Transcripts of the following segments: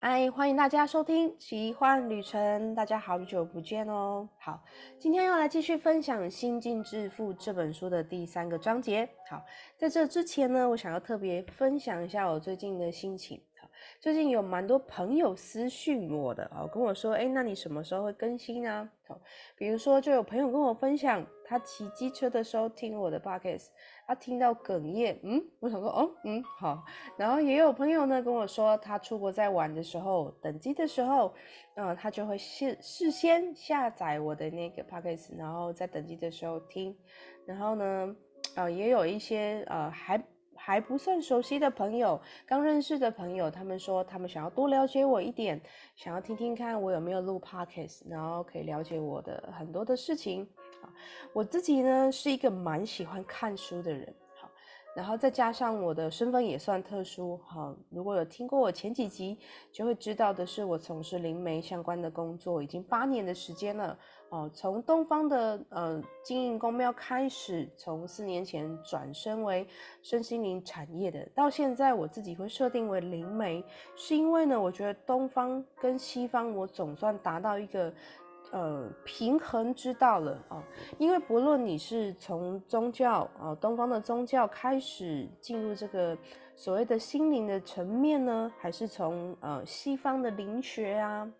嗨，欢迎大家收听《奇幻旅程》，大家好久不见哦。好，今天要来继续分享《心境致富》这本书的第三个章节。好，在这之前呢，我想要特别分享一下我最近的心情。最近有蛮多朋友私讯我的哦，跟我说，哎，那你什么时候会更新呢？好，比如说就有朋友跟我分享，他骑机车的时候听我的 podcast，他听到哽咽，嗯，我想说，哦，嗯，好。然后也有朋友呢跟我说，他出国在玩的时候，等机的时候，嗯，他就会事事先下载我的那个 podcast，然后在等机的时候听。然后呢，呃，也有一些呃还。还不算熟悉的朋友，刚认识的朋友，他们说他们想要多了解我一点，想要听听看我有没有录 podcast，然后可以了解我的很多的事情。我自己呢是一个蛮喜欢看书的人。然后再加上我的身份也算特殊，哈，如果有听过我前几集，就会知道的是，我从事灵媒相关的工作已经八年的时间了，哦，从东方的呃经营公庙开始，从四年前转身为身心灵产业的，到现在我自己会设定为灵媒，是因为呢，我觉得东方跟西方我总算达到一个。呃，平衡之道了啊，因为不论你是从宗教啊，东方的宗教开始进入这个所谓的心灵的层面呢，还是从呃西方的灵学啊，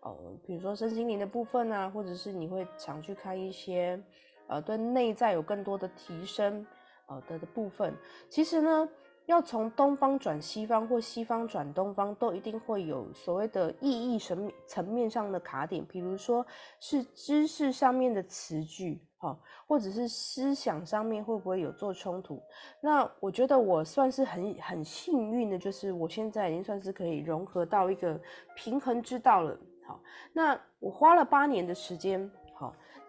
哦，比如说身心灵的部分啊，或者是你会常去看一些呃对内在有更多的提升呃的的部分，其实呢。要从东方转西方或西方转东方，都一定会有所谓的意义层层面上的卡点，比如说是知识上面的词句，哈，或者是思想上面会不会有做冲突？那我觉得我算是很很幸运的，就是我现在已经算是可以融合到一个平衡之道了。好，那我花了八年的时间。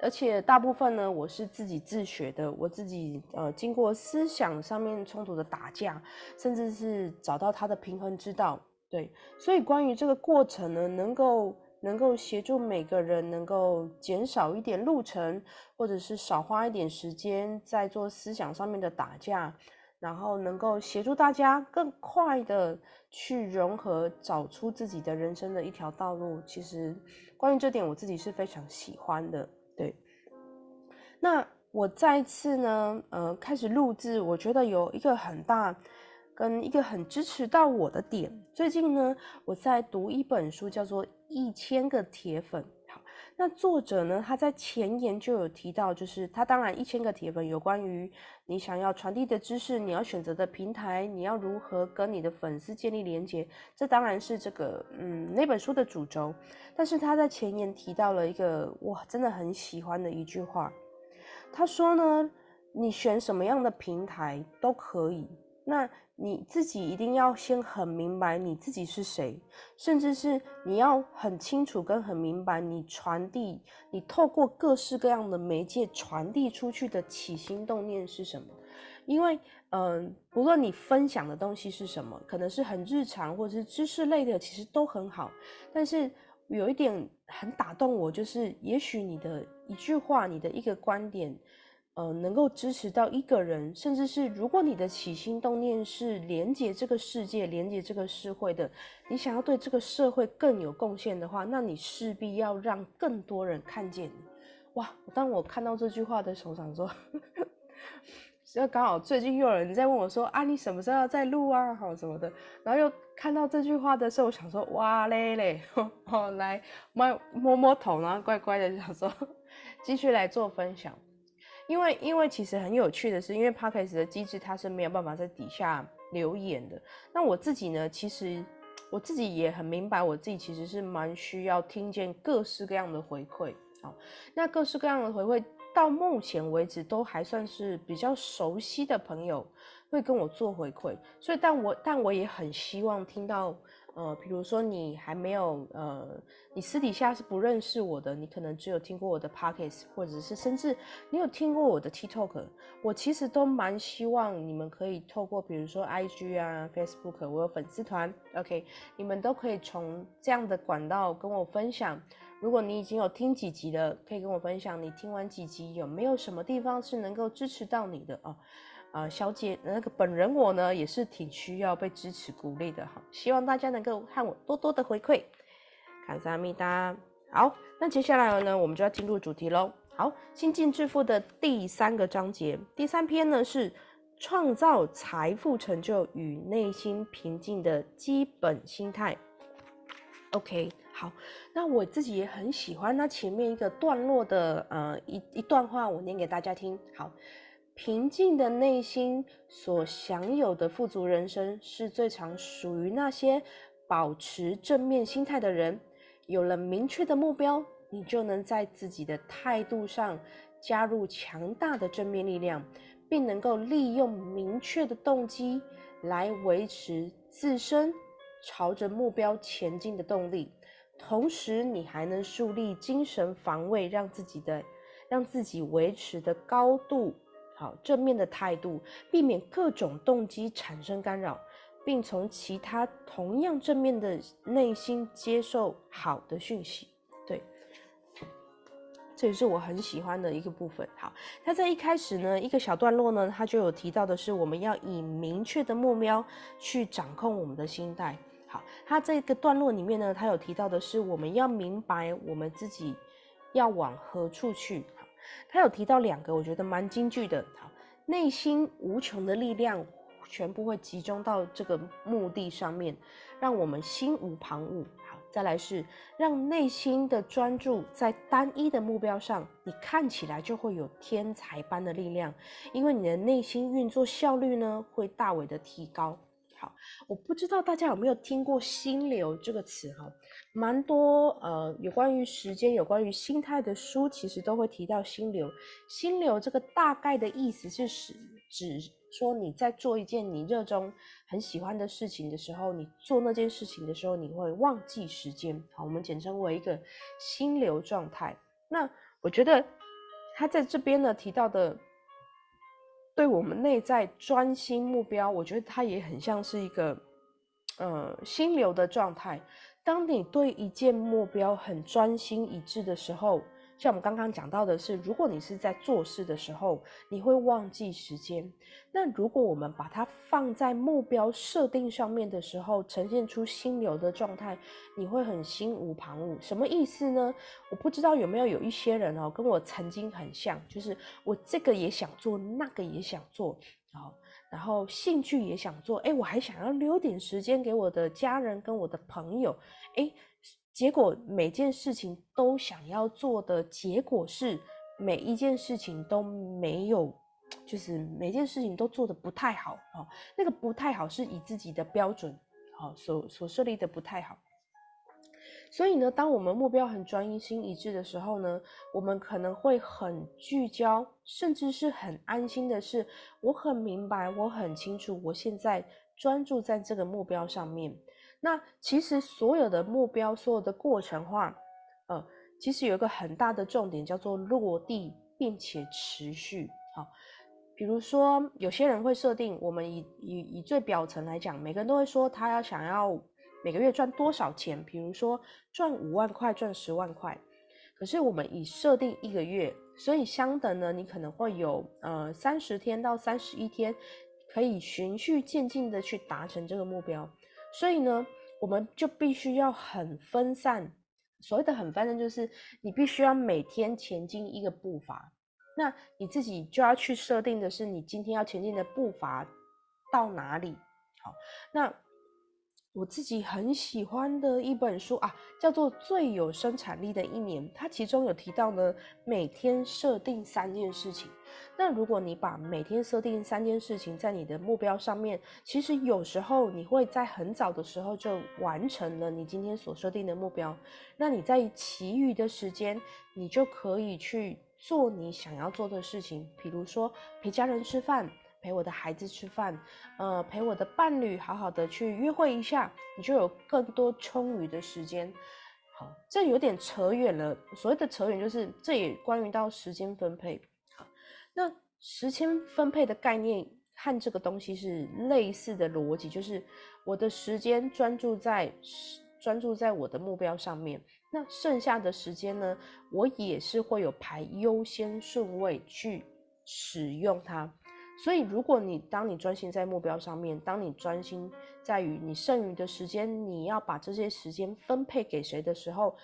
而且大部分呢，我是自己自学的，我自己呃经过思想上面冲突的打架，甚至是找到它的平衡之道。对，所以关于这个过程呢，能够能够协助每个人能够减少一点路程，或者是少花一点时间在做思想上面的打架，然后能够协助大家更快的去融合，找出自己的人生的一条道路。其实关于这点，我自己是非常喜欢的。对，那我再次呢，呃，开始录制，我觉得有一个很大跟一个很支持到我的点。最近呢，我在读一本书，叫做《一千个铁粉》。那作者呢，他在前言就有提到，就是他当然一千个铁粉有关于你想要传递的知识，你要选择的平台，你要如何跟你的粉丝建立连接，这当然是这个嗯那本书的主轴。但是他在前言提到了一个我真的很喜欢的一句话，他说呢，你选什么样的平台都可以，那你自己一定要先很明白你自己是谁，甚至是你要很清楚跟很明白你传递，你透过各式各样的媒介传递出去的起心动念是什么，因为嗯，不论你分享的东西是什么，可能是很日常或者是知识类的，其实都很好，但是。有一点很打动我，就是也许你的一句话，你的一个观点，呃，能够支持到一个人，甚至是如果你的起心动念是连接这个世界、连接这个社会的，你想要对这个社会更有贡献的话，那你势必要让更多人看见你。哇！当我看到这句话的时候，想说。就刚好最近又有人在问我说啊，你什么时候要再录啊？好什么的，然后又看到这句话的时候，我想说哇嘞嘞，好来摸摸摸头，然后乖乖的想说 继续来做分享，因为因为其实很有趣的是，因为 podcast 的机制它是没有办法在底下留言的。那我自己呢，其实我自己也很明白，我自己其实是蛮需要听见各式各样的回馈。好，那各式各样的回馈。到目前为止都还算是比较熟悉的朋友会跟我做回馈，所以但我但我也很希望听到，呃，比如说你还没有呃，你私底下是不认识我的，你可能只有听过我的 podcast，或者是甚至你有听过我的 TikTok，我其实都蛮希望你们可以透过比如说 IG 啊、Facebook，我有粉丝团，OK，你们都可以从这样的管道跟我分享。如果你已经有听几集了，可以跟我分享你听完几集有没有什么地方是能够支持到你的啊？呃，小姐那个本人我呢也是挺需要被支持鼓励的哈，希望大家能够和我多多的回馈。卡萨米达，好，那接下来呢，我们就要进入主题喽。好，心境致富的第三个章节，第三篇呢是创造财富成就与内心平静的基本心态。OK，好，那我自己也很喜欢那前面一个段落的呃一一段话，我念给大家听。好，平静的内心所享有的富足人生，是最常属于那些保持正面心态的人。有了明确的目标。你就能在自己的态度上加入强大的正面力量，并能够利用明确的动机来维持自身朝着目标前进的动力。同时，你还能树立精神防卫，让自己的让自己维持的高度好正面的态度，避免各种动机产生干扰，并从其他同样正面的内心接受好的讯息。对这也是我很喜欢的一个部分。好，他在一开始呢，一个小段落呢，他就有提到的是，我们要以明确的目标去掌控我们的心态。好，他这个段落里面呢，他有提到的是，我们要明白我们自己要往何处去。他有提到两个，我觉得蛮京剧的。好，内心无穷的力量全部会集中到这个目的上面，让我们心无旁骛。好再来是让内心的专注在单一的目标上，你看起来就会有天才般的力量，因为你的内心运作效率呢会大为的提高。好，我不知道大家有没有听过“心流”这个词哈，蛮多呃有关于时间、有关于心态的书，其实都会提到心流。心流这个大概的意思是指指。说你在做一件你热衷、很喜欢的事情的时候，你做那件事情的时候，你会忘记时间。好，我们简称为一个心流状态。那我觉得他在这边呢提到的，对我们内在专心目标，我觉得它也很像是一个呃心流的状态。当你对一件目标很专心一致的时候。像我们刚刚讲到的是，如果你是在做事的时候，你会忘记时间。那如果我们把它放在目标设定上面的时候，呈现出心流的状态，你会很心无旁骛。什么意思呢？我不知道有没有有一些人哦，跟我曾经很像，就是我这个也想做，那个也想做，然后然后兴趣也想做，哎，我还想要留点时间给我的家人跟我的朋友，哎。结果每件事情都想要做的结果是，每一件事情都没有，就是每件事情都做的不太好哦。那个不太好是以自己的标准，好所所设立的不太好。所以呢，当我们目标很专一心一致的时候呢，我们可能会很聚焦，甚至是很安心的是，我很明白，我很清楚，我现在专注在这个目标上面。那其实所有的目标，所有的过程化，呃，其实有一个很大的重点叫做落地，并且持续。好，比如说有些人会设定，我们以以以最表层来讲，每个人都会说他要想要每个月赚多少钱，比如说赚五万块，赚十万块。可是我们已设定一个月，所以相等呢，你可能会有呃三十天到三十一天，可以循序渐进的去达成这个目标。所以呢，我们就必须要很分散。所谓的很分散，就是你必须要每天前进一个步伐。那你自己就要去设定的是，你今天要前进的步伐到哪里？好，那。我自己很喜欢的一本书啊，叫做《最有生产力的一年》。它其中有提到呢，每天设定三件事情。那如果你把每天设定三件事情在你的目标上面，其实有时候你会在很早的时候就完成了你今天所设定的目标。那你在其余的时间，你就可以去做你想要做的事情，比如说陪家人吃饭。陪我的孩子吃饭，呃，陪我的伴侣好好的去约会一下，你就有更多充裕的时间。好，这有点扯远了。所谓的扯远，就是这也关于到时间分配。好，那时间分配的概念和这个东西是类似的逻辑，就是我的时间专注在专注在我的目标上面，那剩下的时间呢，我也是会有排优先顺位去使用它。所以，如果你当你专心在目标上面，当你专心在于你剩余的时间，你要把这些时间分配给谁的时候，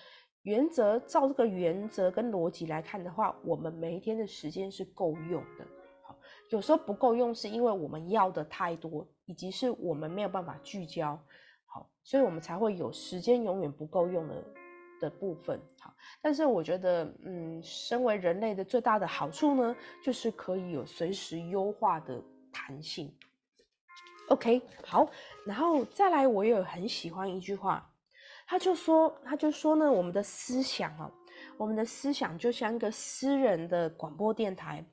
原则照这个原则跟逻辑来看的话，我们每一天的时间是够用的。好，有时候不够用，是因为我们要的太多，以及是我们没有办法聚焦。好，所以我们才会有时间永远不够用的。的部分好，但是我觉得，嗯，身为人类的最大的好处呢，就是可以有随时优化的弹性。OK，好，然后再来，我也很喜欢一句话，他就说，他就说呢，我们的思想哦，我们的思想就像一个私人的广播电台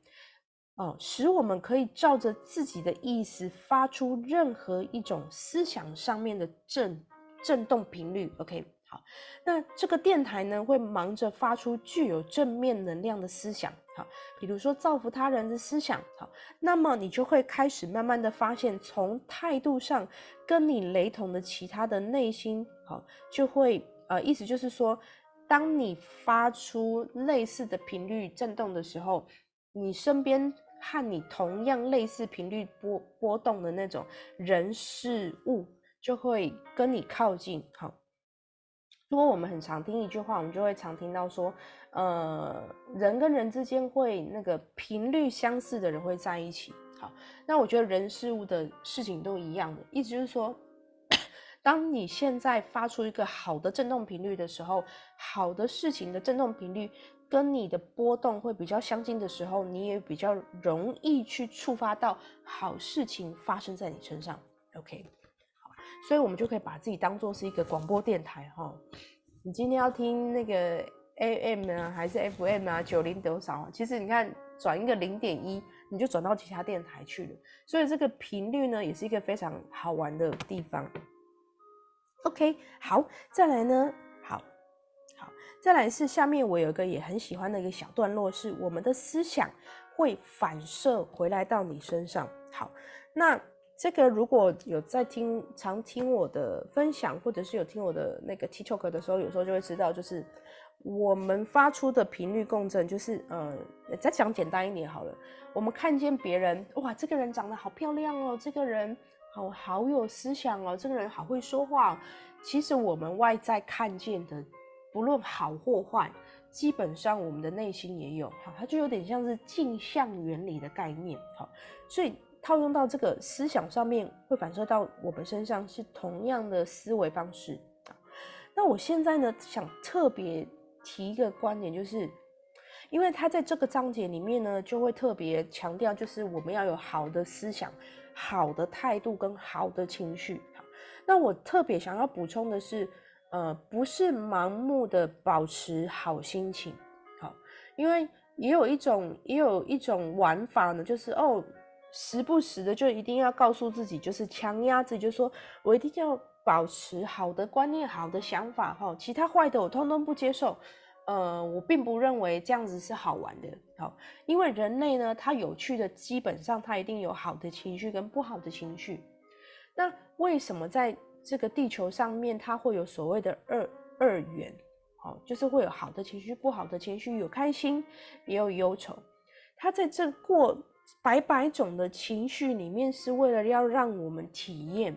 哦，使我们可以照着自己的意思发出任何一种思想上面的震震动频率。OK。好，那这个电台呢，会忙着发出具有正面能量的思想，好，比如说造福他人的思想，好，那么你就会开始慢慢的发现，从态度上跟你雷同的其他的内心，好，就会呃，意思就是说，当你发出类似的频率震动的时候，你身边和你同样类似频率波波动的那种人事物，就会跟你靠近，好。如果我们很常听一句话，我们就会常听到说，呃，人跟人之间会那个频率相似的人会在一起。好，那我觉得人事物的事情都一样的，意思就是说，当你现在发出一个好的振动频率的时候，好的事情的振动频率跟你的波动会比较相近的时候，你也比较容易去触发到好事情发生在你身上。OK。所以，我们就可以把自己当做是一个广播电台哈。你今天要听那个 AM 呢，还是 FM 啊？九零多少？其实你看，转一个零点一，你就转到其他电台去了。所以这个频率呢，也是一个非常好玩的地方。OK，好，再来呢，好好，再来是下面我有一个也很喜欢的一个小段落，是我们的思想会反射回来到你身上。好，那。这个如果有在听常听我的分享，或者是有听我的那个 TikTok 的时候，有时候就会知道，就是我们发出的频率共振，就是呃，再讲简单一点好了。我们看见别人，哇，这个人长得好漂亮哦，这个人好好有思想哦，这个人好会说话。其实我们外在看见的，不论好或坏，基本上我们的内心也有，好，它就有点像是镜像原理的概念，好，所以。套用到这个思想上面，会反射到我们身上，是同样的思维方式。那我现在呢，想特别提一个观点，就是因为他在这个章节里面呢，就会特别强调，就是我们要有好的思想、好的态度跟好的情绪。那我特别想要补充的是，呃，不是盲目的保持好心情，好，因为也有一种也有一种玩法呢，就是哦。时不时的就一定要告诉自己，就是强压自己，就说我一定要保持好的观念、好的想法，哈，其他坏的我通通不接受。呃，我并不认为这样子是好玩的，好，因为人类呢，它有趣的基本上它一定有好的情绪跟不好的情绪。那为什么在这个地球上面，它会有所谓的二二元？好，就是会有好的情绪、不好的情绪，有开心也有忧愁。它在这过。百百种的情绪里面，是为了要让我们体验。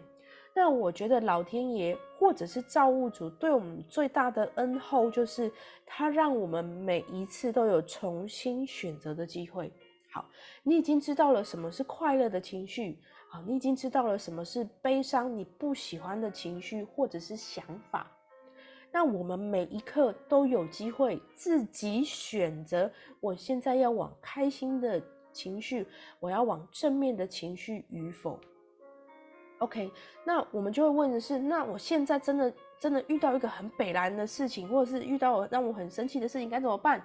那我觉得老天爷或者是造物主对我们最大的恩厚，就是他让我们每一次都有重新选择的机会。好，你已经知道了什么是快乐的情绪，好，你已经知道了什么是悲伤、你不喜欢的情绪或者是想法。那我们每一刻都有机会自己选择，我现在要往开心的。情绪，我要往正面的情绪与否？OK，那我们就会问的是：那我现在真的真的遇到一个很北蓝的事情，或者是遇到让我很生气的事情，该怎么办？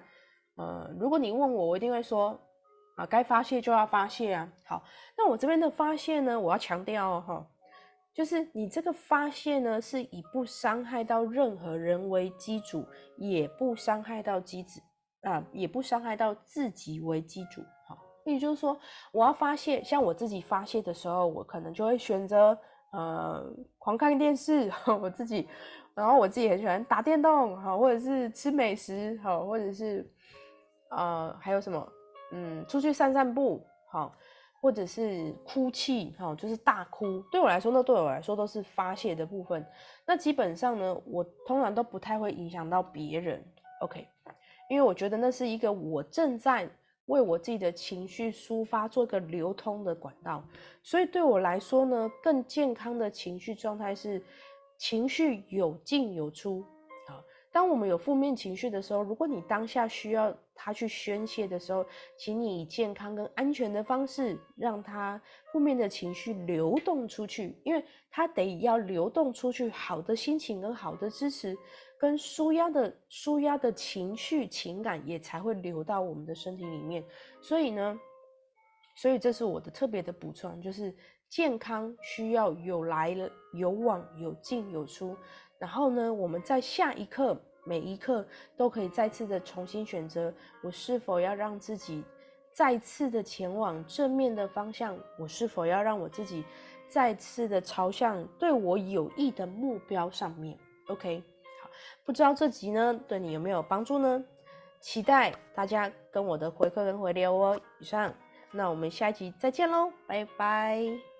呃，如果你问我，我一定会说：啊，该发泄就要发泄啊。好，那我这边的发泄呢，我要强调哈，就是你这个发泄呢，是以不伤害到任何人为基础，也不伤害到机子啊，也不伤害到自己为基础。也就是说，我要发泄，像我自己发泄的时候，我可能就会选择呃狂看电视，我自己，然后我自己很喜欢打电动，好，或者是吃美食，好，或者是呃还有什么，嗯，出去散散步，好，或者是哭泣，哈，就是大哭。对我来说，那对我来说都是发泄的部分。那基本上呢，我通常都不太会影响到别人，OK？因为我觉得那是一个我正在为我自己的情绪抒发做一个流通的管道。所以对我来说呢，更健康的情绪状态是情绪有进有出。当我们有负面情绪的时候，如果你当下需要它去宣泄的时候，请你以健康跟安全的方式，让它负面的情绪流动出去，因为它得要流动出去，好的心情跟好的支持，跟舒压的舒压的情绪情感也才会流到我们的身体里面。所以呢，所以这是我的特别的补充，就是健康需要有来有往，有进有出。然后呢，我们在下一刻。每一刻都可以再次的重新选择，我是否要让自己再次的前往正面的方向？我是否要让我自己再次的朝向对我有益的目标上面？OK，不知道这集呢对你有没有帮助呢？期待大家跟我的回馈跟回流哦。以上，那我们下一集再见喽，拜拜。